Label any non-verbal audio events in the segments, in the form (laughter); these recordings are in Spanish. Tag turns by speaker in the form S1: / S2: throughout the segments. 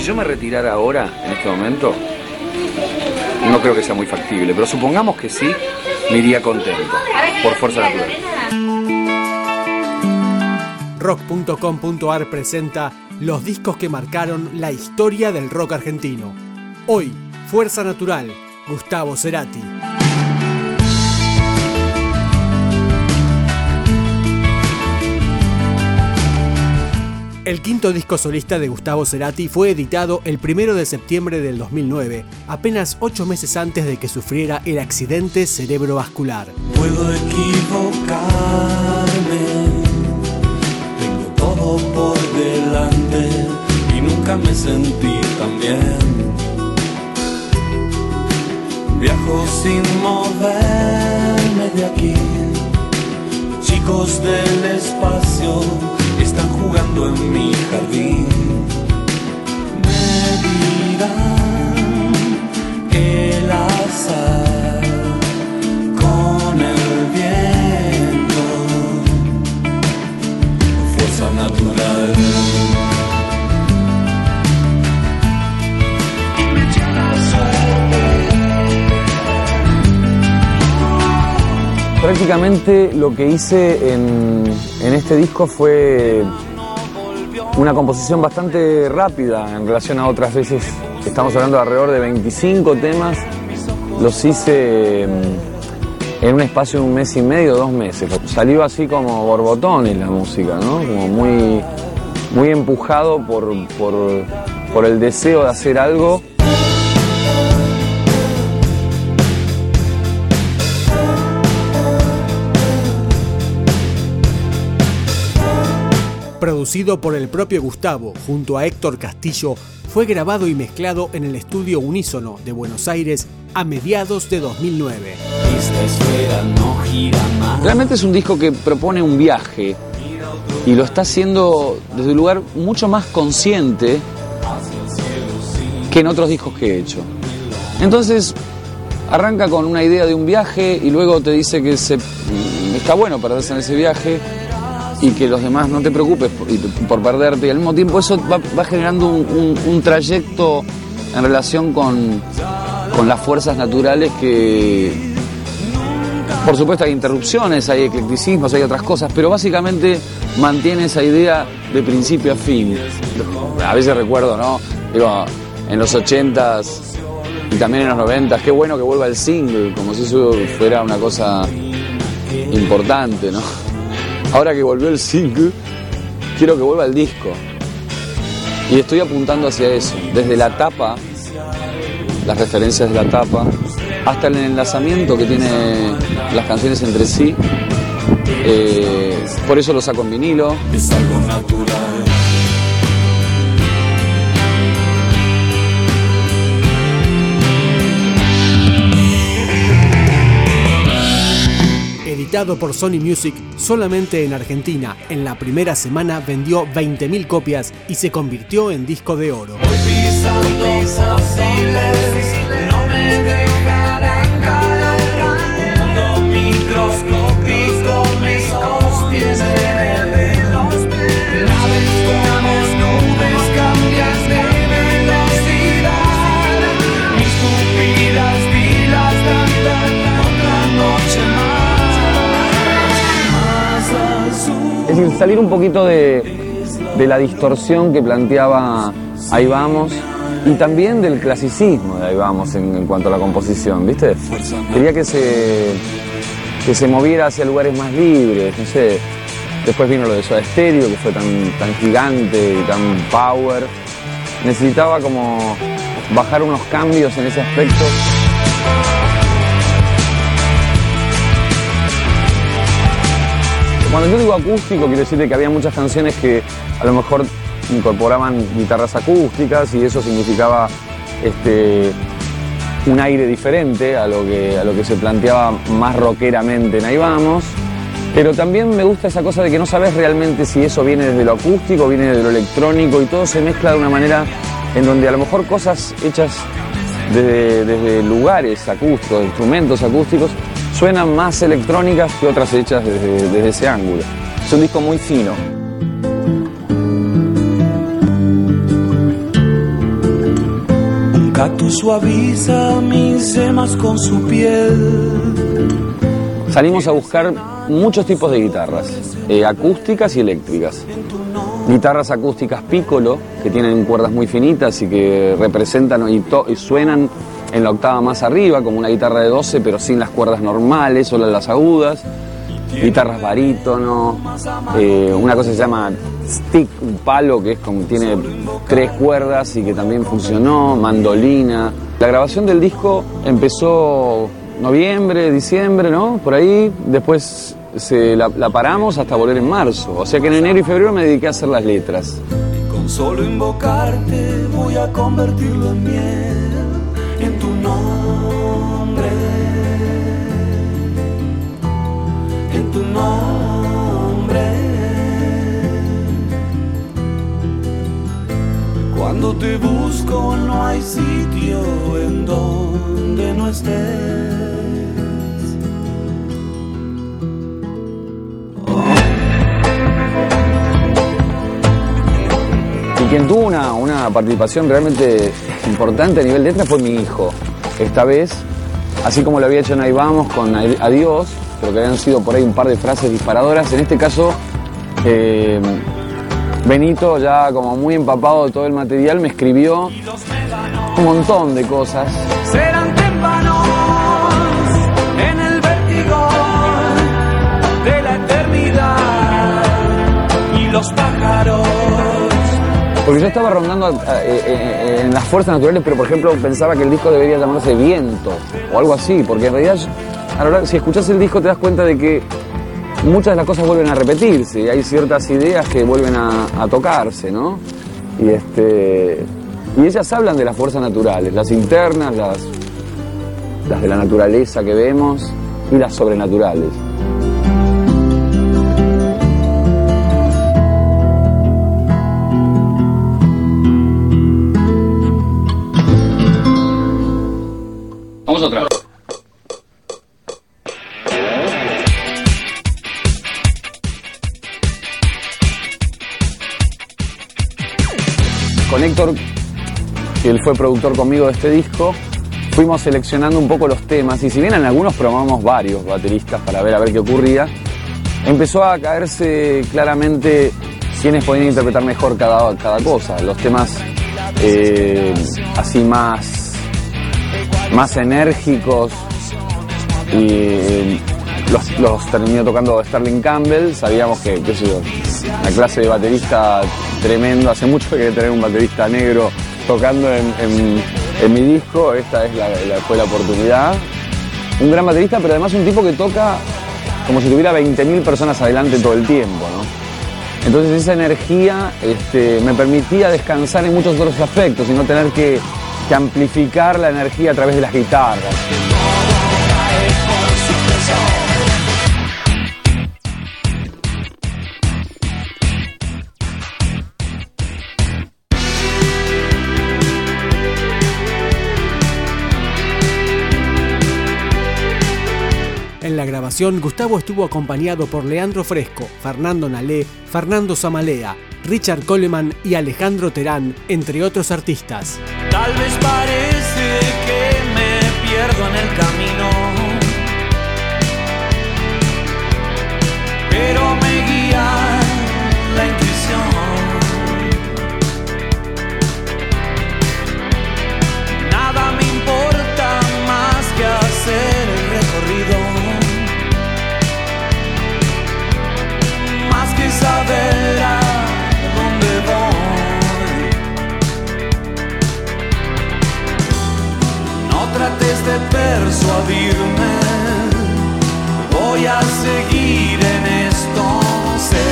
S1: si yo me retirara ahora, en este momento, no creo que sea muy factible, pero supongamos que sí, me iría contento, por fuerza natural.
S2: Rock.com.ar presenta los discos que marcaron la historia del rock argentino. Hoy, Fuerza Natural, Gustavo Cerati. El quinto disco solista de Gustavo Cerati fue editado el 1 de septiembre del 2009, apenas ocho meses antes de que sufriera el accidente cerebrovascular.
S3: Puedo equivocarme, tengo todo por delante y nunca me sentí tan bien. Viajo sin moverme de aquí, chicos del espacio
S1: Prácticamente lo que hice en, en este disco fue una composición bastante rápida en relación a otras veces. Estamos hablando de alrededor de 25 temas. Los hice mm, en un espacio de un mes y medio, dos meses. Salió así como borbotones la música, ¿no? Como muy, muy empujado por, por, por el deseo de hacer algo.
S2: Producido por el propio Gustavo junto a Héctor Castillo, fue grabado y mezclado en el estudio Unísono de Buenos Aires a mediados de 2009.
S3: Esta esfera no gira más.
S1: Realmente es un disco que propone un viaje y lo está haciendo desde un lugar mucho más consciente que en otros discos que he hecho. Entonces arranca con una idea de un viaje y luego te dice que está bueno perderse en ese viaje y que los demás no te preocupes por, perderte. Y al mismo tiempo eso va, generando un, un- trayecto en relación con, con las fuerzas naturales que, por supuesto hay interrupciones, hay eclecticismos, hay otras cosas, pero básicamente mantiene esa idea de principio a fin. A veces recuerdo, ¿no? Digo, en los 80s y también en los 90s, qué bueno que vuelva el single, como si eso fuera una cosa importante, ¿no? Ahora que volvió el single, quiero que vuelva el disco. Y estoy apuntando hacia eso, desde la tapa, las referencias de la tapa, hasta el enlazamiento que tiene las canciones entre sí. Eh, por eso lo saco en vinilo.
S3: Es algo natural.
S2: Editado por Sony Music solamente en Argentina, en la primera semana vendió 20.000 copias y se convirtió en disco de oro.
S1: Es decir, salir un poquito de, de la distorsión que planteaba Ahí vamos y también del clasicismo de Ahí vamos en, cuanto a la composición, ¿viste? Quería que se, que se moviera hacia lugares más libres, no sé. Después vino lo de Soda Stereo, que fue tan, tan gigante y tan power. Necesitaba como bajar unos cambios en ese aspecto. Cuando yo digo acústico, quiero decirte que había muchas canciones que a lo mejor incorporaban guitarras acústicas y eso significaba este, un aire diferente a lo, que, a lo que se planteaba más rockeramente en Ahí Vamos. Pero también me gusta esa cosa de que no sabes realmente si eso viene desde lo acústico, viene de lo electrónico y todo se mezcla de una manera en donde a lo mejor cosas hechas desde, desde lugares acústicos, instrumentos acústicos, suenan más electrónicas que otras hechas desde, desde ese ángulo. Es un disco muy fino.
S3: cactus suaviza mis semas con su piel.
S1: Salimos a buscar muchos tipos de guitarras, eh, acústicas y eléctricas. Guitarras acústicas piccolo, que tienen cuerdas muy finitas y que representan y suenan en la octava más arriba, como una guitarra de 12, pero sin las cuerdas normales, solo las agudas. Guitarras barítono, eh, una cosa que se llama stick, un palo que es como tiene tres cuerdas y que también funcionó, mandolina. La grabación del disco empezó noviembre, diciembre, ¿no? Por ahí, después se la, paramos hasta volver en marzo. O sea que en enero y febrero me dediqué a hacer las letras.
S3: Con solo invocarte voy a convertirlo en miel, nombre, en tu nombre. Cuando te busco no hay sitio en donde no estés.
S1: Quien tuvo una, una participación realmente importante a nivel de letra fue mi hijo. Esta vez, así como lo había hecho en Ahí Vamos con Adiós, pero que habían sido por ahí un par de frases disparadoras, en este caso, eh, Benito, ya como muy empapado de todo el material, me escribió un montón de cosas.
S3: serán en el vértigo de la eternidad los pájaros.
S1: Porque yo estaba rondando a- eh, eh, en las fuerzas naturales, pero por ejemplo pensaba que el disco debería llamarse Viento o algo así, porque en realidad, a la hora- si escuchas el disco te das cuenta de que muchas de las cosas vuelven a repetirse y hay ciertas ideas que vuelven a tocarse, ¿no? Y, este, y ellas hablan de las fuerzas naturales, las internas, las, las de la naturaleza que vemos y las sobrenaturales. Con Héctor, que él fue productor conmigo de este disco, fuimos seleccionando un poco los temas y si bien en algunos probamos varios bateristas para ver a ver qué ocurría, empezó a caerse claramente quiénes podían interpretar mejor cada, cada cosa. Los temas eh, así más, más enérgicos y eh, los, terminó tocando Sterling Campbell. Sabíamos que, qué sé yo, una clase de baterista tremendo. Hace mucho que quería tener un baterista negro tocando en, mi disco. Esta es la, la- fue la oportunidad. Un gran baterista, pero además un tipo que toca como si tuviera 20.000 personas adelante todo el tiempo, ¿no? Entonces esa energía este, me permitía descansar en muchos otros aspectos y no tener que, que amplificar la energía a través de las guitarras.
S2: Gustavo estuvo acompañado por Leandro Fresco, Fernando Nalé, Fernando Zamalea, Richard Coleman y Alejandro Terán, entre otros artistas.
S3: Tal vez parece que me pierdo en el camino, persuadirme, voy a seguir en esto, sé,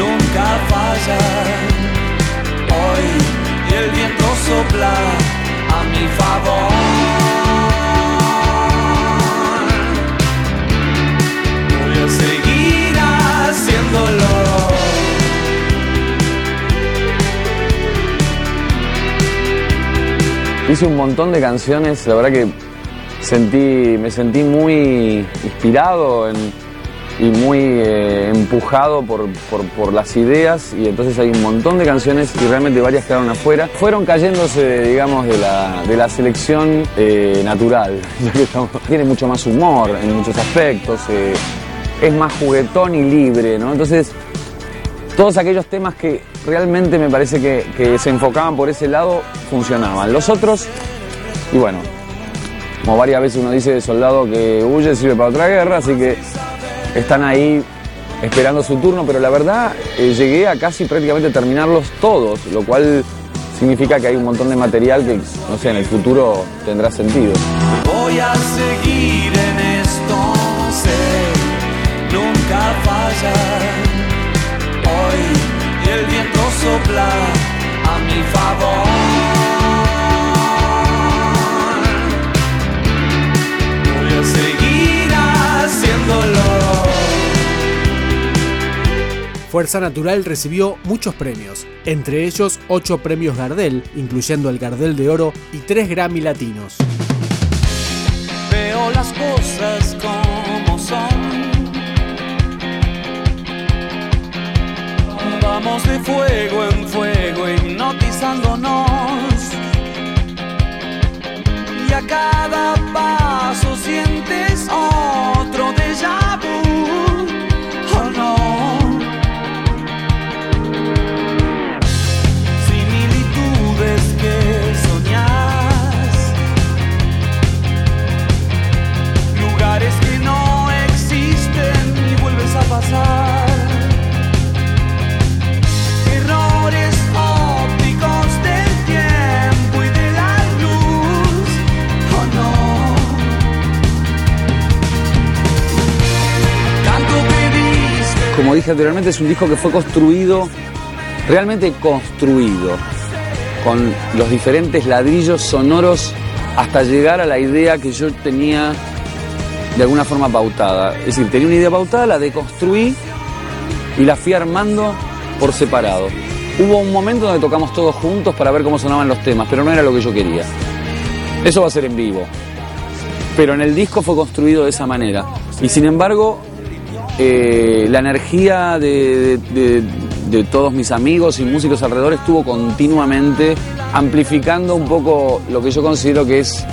S3: nunca fallar. Hoy el viento sopla a mi favor. Voy a seguir haciéndolo.
S1: Hice un montón de canciones, la verdad que sentí, me sentí muy inspirado y muy eh, empujado por, por, las ideas y entonces hay un montón de canciones y realmente varias quedaron afuera. Fueron cayéndose, digamos, de la, de la selección eh, natural, (laughs) tiene mucho más humor en muchos aspectos, eh, es más juguetón y libre, ¿no? Entonces, todos aquellos temas que realmente me parece que se enfocaban por ese lado funcionaban. Los otros, y bueno, como varias veces uno dice soldado que huye sirve para otra guerra, así que están ahí esperando su turno, pero la verdad eh, llegué a casi prácticamente terminarlos todos, lo cual significa que hay un montón de material que, no sé, en el futuro tendrá sentido.
S3: Voy a seguir en esto, nunca falla. Hoy el viento sopla a mi favor.
S2: Fuerza Natural recibió muchos premios, entre ellos 8 premios Gardel, incluyendo el Gardel de Oro y 3 Grammy Latinos.
S3: Veo las cosas como son. Vamos de fuego en fuego hipnotizándonos. Y a cada paso
S1: como dije anteriormente, es un disco que fue construido, realmente construido, con los diferentes ladrillos sonoros hasta llegar a la idea que yo tenía de alguna forma pautada. Es decir, tenía una idea pautada, la deconstruí y la fui armando por separado. Hubo un momento donde tocamos todos juntos para ver cómo sonaban los temas, pero no era lo que yo quería. Eso va a ser en vivo. Pero en el disco fue construido de esa manera. Y sin embargo, eh, la energía de, todos mis amigos y músicos alrededor estuvo continuamente amplificando un poco lo que yo considero que es,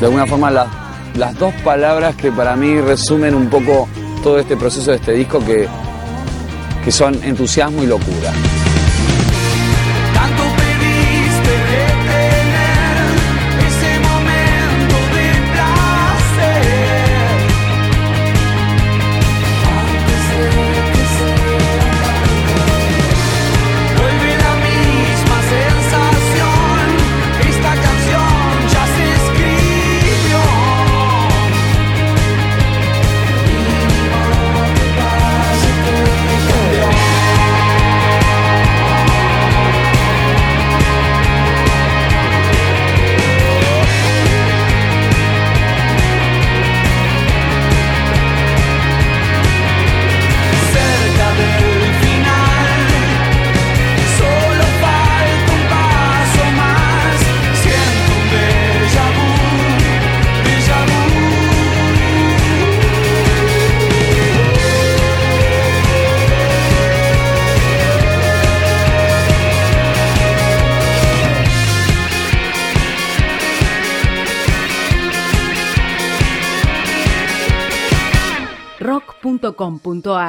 S1: de alguna forma, las dos palabras que para mí resumen un poco todo este proceso de este disco que, que son entusiasmo y locura.
S4: rock.com.ar